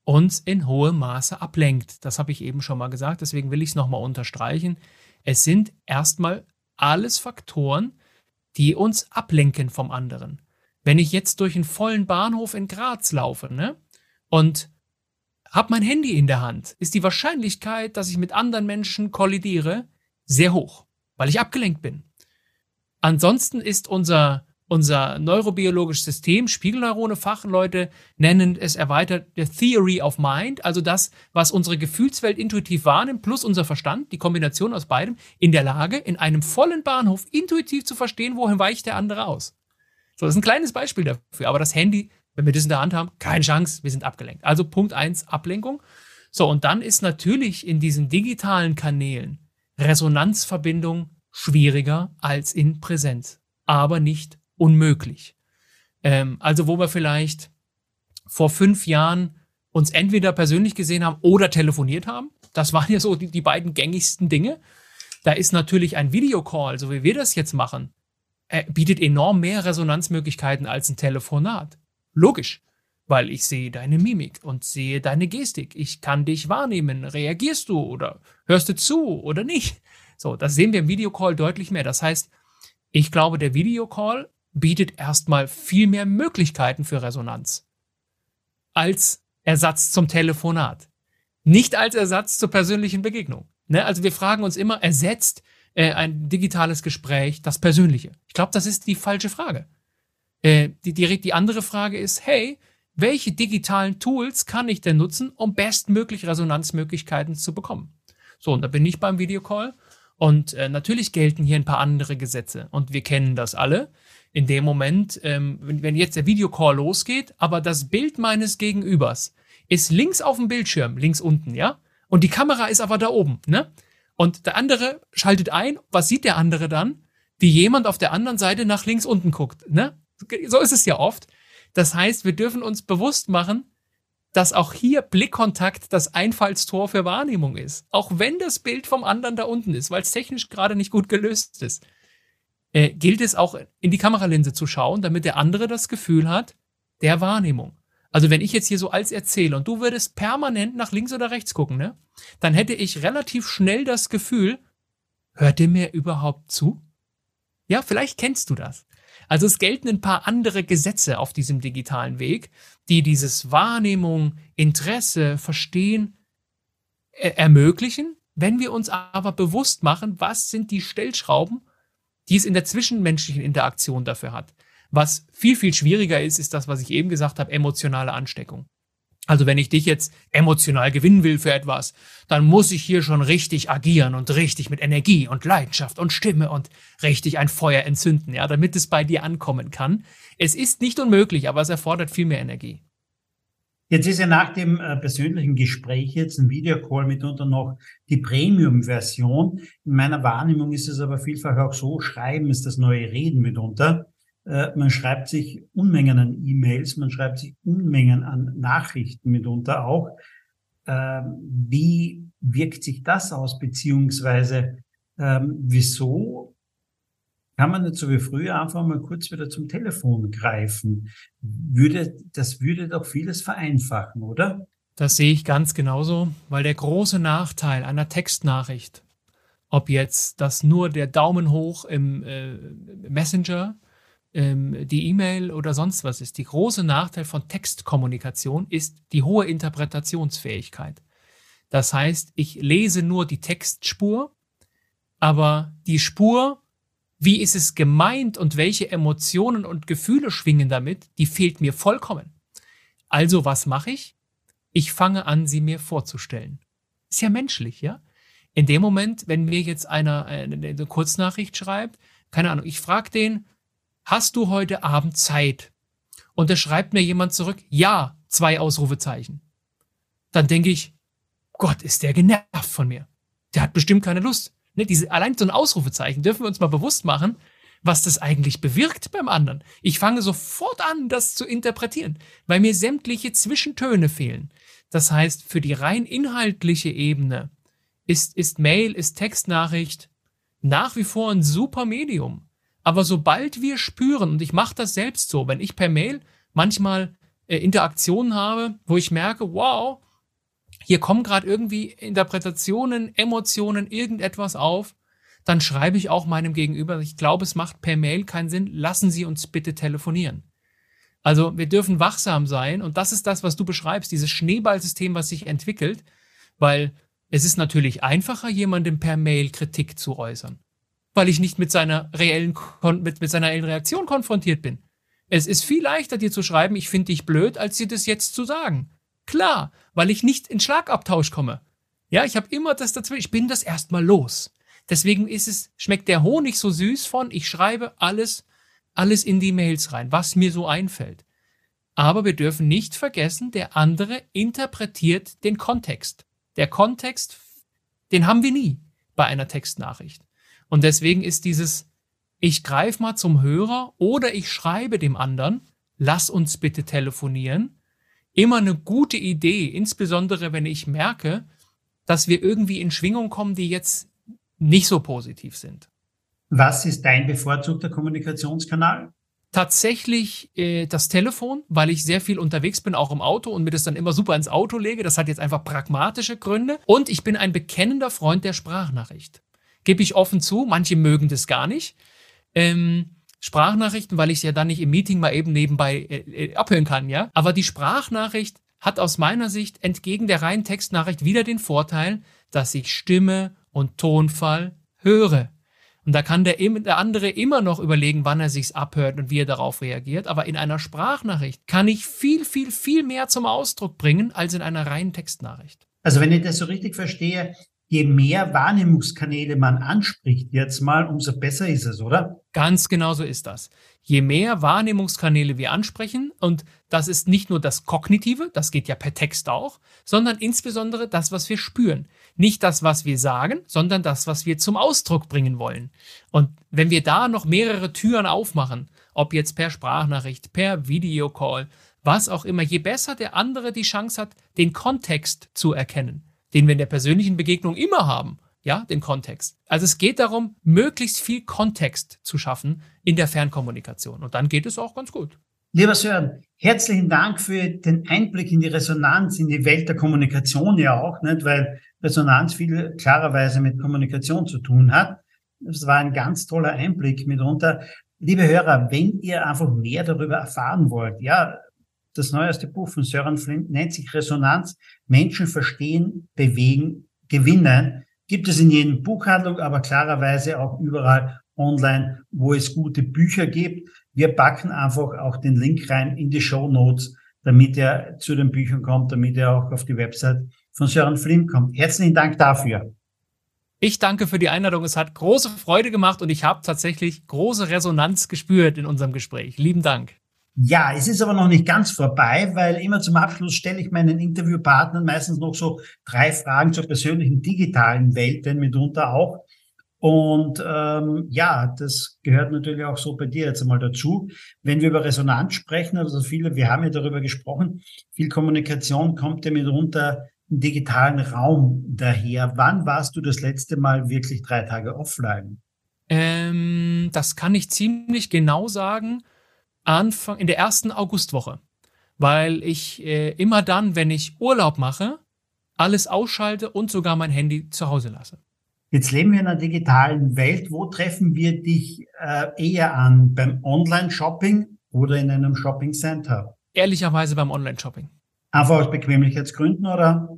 uns in hohem Maße ablenkt. Das habe ich eben schon mal gesagt, deswegen will ich es nochmal unterstreichen. Es sind erstmal alles Faktoren, die uns ablenken vom anderen. Wenn ich jetzt durch einen vollen Bahnhof in Graz laufe, ne, und habe mein Handy in der Hand, ist die Wahrscheinlichkeit, dass ich mit anderen Menschen kollidiere, sehr hoch, weil ich abgelenkt bin. Ansonsten ist unser unser neurobiologisches System, Spiegelneurone, Fachleute nennen es erweitert der Theory of Mind, also das, was unsere Gefühlswelt intuitiv wahrnimmt, plus unser Verstand, die Kombination aus beidem, in der Lage, in einem vollen Bahnhof intuitiv zu verstehen, wohin weicht der andere aus. So, das ist ein kleines Beispiel dafür, aber das Handy, wenn wir das in der Hand haben, keine Chance, wir sind abgelenkt. Also Punkt eins Ablenkung. So, und dann ist natürlich in diesen digitalen Kanälen Resonanzverbindung schwieriger als in Präsenz, aber nicht unmöglich. Ähm, also wo wir vielleicht vor fünf Jahren uns entweder persönlich gesehen haben oder telefoniert haben. Das waren ja so die, die beiden gängigsten Dinge. Da ist natürlich ein Videocall, so wie wir das jetzt machen, äh, bietet enorm mehr Resonanzmöglichkeiten als ein Telefonat. Logisch, weil ich sehe deine Mimik und sehe deine Gestik. Ich kann dich wahrnehmen. Reagierst du oder hörst du zu oder nicht? So, das sehen wir im Videocall deutlich mehr. Das heißt, ich glaube, der Videocall bietet erstmal viel mehr Möglichkeiten für Resonanz als Ersatz zum Telefonat. Nicht als Ersatz zur persönlichen Begegnung. Ne? Also wir fragen uns immer, ersetzt äh, ein digitales Gespräch das Persönliche? Ich glaube, das ist die falsche Frage. Äh, die, die, die andere Frage ist, hey, welche digitalen Tools kann ich denn nutzen, um bestmöglich Resonanzmöglichkeiten zu bekommen? So, und da bin ich beim Videocall. Und äh, natürlich gelten hier ein paar andere Gesetze. Und wir kennen das alle in dem Moment, ähm, wenn, jetzt der Videocall losgeht, aber das Bild meines Gegenübers ist links auf dem Bildschirm, links unten, ja? Und die Kamera ist aber da oben, ne? Und der andere schaltet ein, was sieht der andere dann? Wie jemand auf der anderen Seite nach links unten guckt, ne? So ist es ja oft. Das heißt, wir dürfen uns bewusst machen, dass auch hier Blickkontakt das Einfallstor für Wahrnehmung ist. Auch wenn das Bild vom anderen da unten ist, weil es technisch gerade nicht gut gelöst ist äh, gilt es auch in die Kameralinse zu schauen, damit der andere das Gefühl hat der Wahrnehmung. Also wenn ich jetzt hier so als erzähle und du würdest permanent nach links oder rechts gucken, ne, dann hätte ich relativ schnell das Gefühl, hört ihr mir überhaupt zu? Ja, vielleicht kennst du das. Also es gelten ein paar andere Gesetze auf diesem digitalen Weg, die dieses Wahrnehmung, Interesse, Verstehen äh, ermöglichen, wenn wir uns aber bewusst machen, was sind die Stellschrauben, die es in der zwischenmenschlichen Interaktion dafür hat. Was viel, viel schwieriger ist, ist das, was ich eben gesagt habe, emotionale Ansteckung. Also wenn ich dich jetzt emotional gewinnen will für etwas, dann muss ich hier schon richtig agieren und richtig mit Energie und Leidenschaft und Stimme und richtig ein Feuer entzünden, ja, damit es bei dir ankommen kann. Es ist nicht unmöglich, aber es erfordert viel mehr Energie. Jetzt ist ja nach dem äh, persönlichen Gespräch jetzt ein Videocall mitunter noch die Premium-Version. In meiner Wahrnehmung ist es aber vielfach auch so, Schreiben ist das neue Reden mitunter. Äh, man schreibt sich Unmengen an E-Mails, man schreibt sich Unmengen an Nachrichten mitunter auch. Ähm, wie wirkt sich das aus, beziehungsweise ähm, wieso kann man nicht so wie früher einfach mal kurz wieder zum Telefon greifen. Würde, das würde doch vieles vereinfachen, oder? Das sehe ich ganz genauso, weil der große Nachteil einer Textnachricht, ob jetzt das nur der Daumen hoch im äh, Messenger, ähm, die E-Mail oder sonst was ist, die große Nachteil von Textkommunikation ist die hohe Interpretationsfähigkeit. Das heißt, ich lese nur die Textspur, aber die Spur wie ist es gemeint und welche Emotionen und Gefühle schwingen damit, die fehlt mir vollkommen. Also was mache ich? Ich fange an, sie mir vorzustellen. Ist ja menschlich, ja? In dem Moment, wenn mir jetzt einer eine, eine Kurznachricht schreibt, keine Ahnung, ich frage den, hast du heute Abend Zeit? Und da schreibt mir jemand zurück, ja, zwei Ausrufezeichen. Dann denke ich, Gott, ist der genervt von mir. Der hat bestimmt keine Lust. Ne, diese, allein so ein Ausrufezeichen dürfen wir uns mal bewusst machen, was das eigentlich bewirkt beim anderen. Ich fange sofort an, das zu interpretieren, weil mir sämtliche Zwischentöne fehlen. Das heißt, für die rein inhaltliche Ebene ist, ist Mail, ist Textnachricht nach wie vor ein super Medium. Aber sobald wir spüren, und ich mache das selbst so, wenn ich per Mail manchmal äh, Interaktionen habe, wo ich merke, wow, hier kommen gerade irgendwie Interpretationen, Emotionen, irgendetwas auf, dann schreibe ich auch meinem Gegenüber, ich glaube, es macht per Mail keinen Sinn, lassen Sie uns bitte telefonieren. Also wir dürfen wachsam sein und das ist das, was du beschreibst, dieses Schneeballsystem, was sich entwickelt, weil es ist natürlich einfacher, jemandem per Mail Kritik zu äußern, weil ich nicht mit seiner reellen, mit, mit seiner reellen Reaktion konfrontiert bin. Es ist viel leichter, dir zu schreiben, ich finde dich blöd, als dir das jetzt zu sagen. Klar, weil ich nicht in Schlagabtausch komme. Ja, ich habe immer das dazwischen. Ich bin das erstmal los. Deswegen ist es, schmeckt der Honig so süß von, ich schreibe alles, alles in die Mails rein, was mir so einfällt. Aber wir dürfen nicht vergessen, der andere interpretiert den Kontext. Der Kontext, den haben wir nie bei einer Textnachricht. Und deswegen ist dieses, ich greife mal zum Hörer oder ich schreibe dem anderen, lass uns bitte telefonieren, immer eine gute Idee, insbesondere wenn ich merke, dass wir irgendwie in Schwingung kommen, die jetzt nicht so positiv sind. Was ist dein bevorzugter Kommunikationskanal? Tatsächlich äh, das Telefon, weil ich sehr viel unterwegs bin, auch im Auto und mir das dann immer super ins Auto lege. Das hat jetzt einfach pragmatische Gründe. Und ich bin ein bekennender Freund der Sprachnachricht. Gebe ich offen zu, manche mögen das gar nicht. Ähm, Sprachnachrichten, weil ich es ja dann nicht im Meeting mal eben nebenbei äh, äh, abhören kann, ja. Aber die Sprachnachricht hat aus meiner Sicht entgegen der reinen Textnachricht wieder den Vorteil, dass ich Stimme und Tonfall höre. Und da kann der, der andere immer noch überlegen, wann er sich's abhört und wie er darauf reagiert. Aber in einer Sprachnachricht kann ich viel, viel, viel mehr zum Ausdruck bringen als in einer reinen Textnachricht. Also wenn ich das so richtig verstehe, je mehr Wahrnehmungskanäle man anspricht jetzt mal, umso besser ist es, oder? Ganz genau so ist das. Je mehr Wahrnehmungskanäle wir ansprechen, und das ist nicht nur das Kognitive, das geht ja per Text auch, sondern insbesondere das, was wir spüren. Nicht das, was wir sagen, sondern das, was wir zum Ausdruck bringen wollen. Und wenn wir da noch mehrere Türen aufmachen, ob jetzt per Sprachnachricht, per Videocall, was auch immer, je besser der andere die Chance hat, den Kontext zu erkennen den wir in der persönlichen Begegnung immer haben, ja, den Kontext. Also es geht darum, möglichst viel Kontext zu schaffen in der Fernkommunikation. Und dann geht es auch ganz gut. Lieber Sören, herzlichen Dank für den Einblick in die Resonanz, in die Welt der Kommunikation ja auch, nicht? weil Resonanz viel klarerweise mit Kommunikation zu tun hat. Das war ein ganz toller Einblick mitunter. Liebe Hörer, wenn ihr einfach mehr darüber erfahren wollt, ja, das neueste Buch von Sören Flint nennt sich Resonanz. Menschen verstehen, bewegen, gewinnen. Gibt es in jedem Buchhandlung, aber klarerweise auch überall online, wo es gute Bücher gibt. Wir packen einfach auch den Link rein in die Show Notes, damit er zu den Büchern kommt, damit er auch auf die Website von Sören Flim kommt. Herzlichen Dank dafür. Ich danke für die Einladung. Es hat große Freude gemacht und ich habe tatsächlich große Resonanz gespürt in unserem Gespräch. Lieben Dank. Ja, es ist aber noch nicht ganz vorbei, weil immer zum Abschluss stelle ich meinen Interviewpartnern meistens noch so drei Fragen zur persönlichen digitalen Welt, denn mitunter auch. Und ähm, ja, das gehört natürlich auch so bei dir jetzt einmal dazu. Wenn wir über Resonanz sprechen, also viele, wir haben ja darüber gesprochen, viel Kommunikation kommt ja mitunter im digitalen Raum daher. Wann warst du das letzte Mal wirklich drei Tage offline? Ähm, das kann ich ziemlich genau sagen. Anfang, in der ersten Augustwoche. Weil ich äh, immer dann, wenn ich Urlaub mache, alles ausschalte und sogar mein Handy zu Hause lasse. Jetzt leben wir in einer digitalen Welt. Wo treffen wir dich äh, eher an? Beim Online-Shopping oder in einem Shopping-Center? Ehrlicherweise beim Online-Shopping. Einfach aus Bequemlichkeitsgründen oder?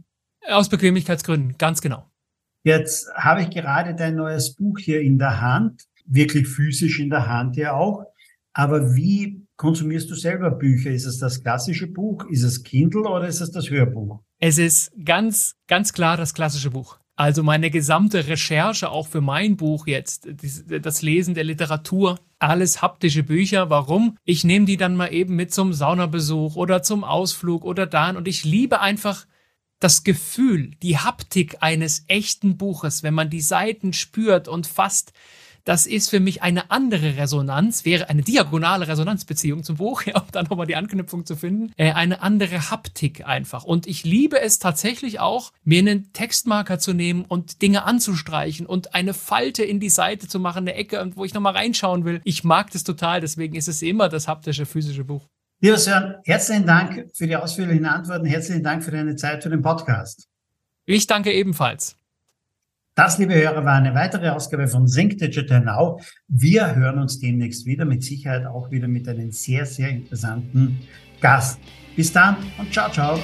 Aus Bequemlichkeitsgründen, ganz genau. Jetzt habe ich gerade dein neues Buch hier in der Hand, wirklich physisch in der Hand ja auch. Aber wie konsumierst du selber Bücher? Ist es das klassische Buch? Ist es Kindle oder ist es das Hörbuch? Es ist ganz, ganz klar das klassische Buch. Also meine gesamte Recherche auch für mein Buch jetzt, das Lesen der Literatur, alles haptische Bücher. Warum? Ich nehme die dann mal eben mit zum Saunabesuch oder zum Ausflug oder dann und ich liebe einfach das Gefühl, die Haptik eines echten Buches, wenn man die Seiten spürt und fasst das ist für mich eine andere Resonanz, wäre eine diagonale Resonanzbeziehung zum Buch, <laughs> ja, um dann nochmal die Anknüpfung zu finden, äh, eine andere Haptik einfach. Und ich liebe es tatsächlich auch, mir einen Textmarker zu nehmen und Dinge anzustreichen und eine Falte in die Seite zu machen, eine Ecke, wo ich nochmal reinschauen will. Ich mag das total, deswegen ist es immer das haptische physische Buch. Lieber Sören, herzlichen Dank für die ausführlichen Antworten. Herzlichen Dank für deine Zeit für den Podcast. Ich danke ebenfalls. Das, liebe Hörer, war eine weitere Ausgabe von Sync Digital Now. Wir hören uns demnächst wieder, mit Sicherheit auch wieder mit einem sehr, sehr interessanten Gast. Bis dann und ciao, ciao.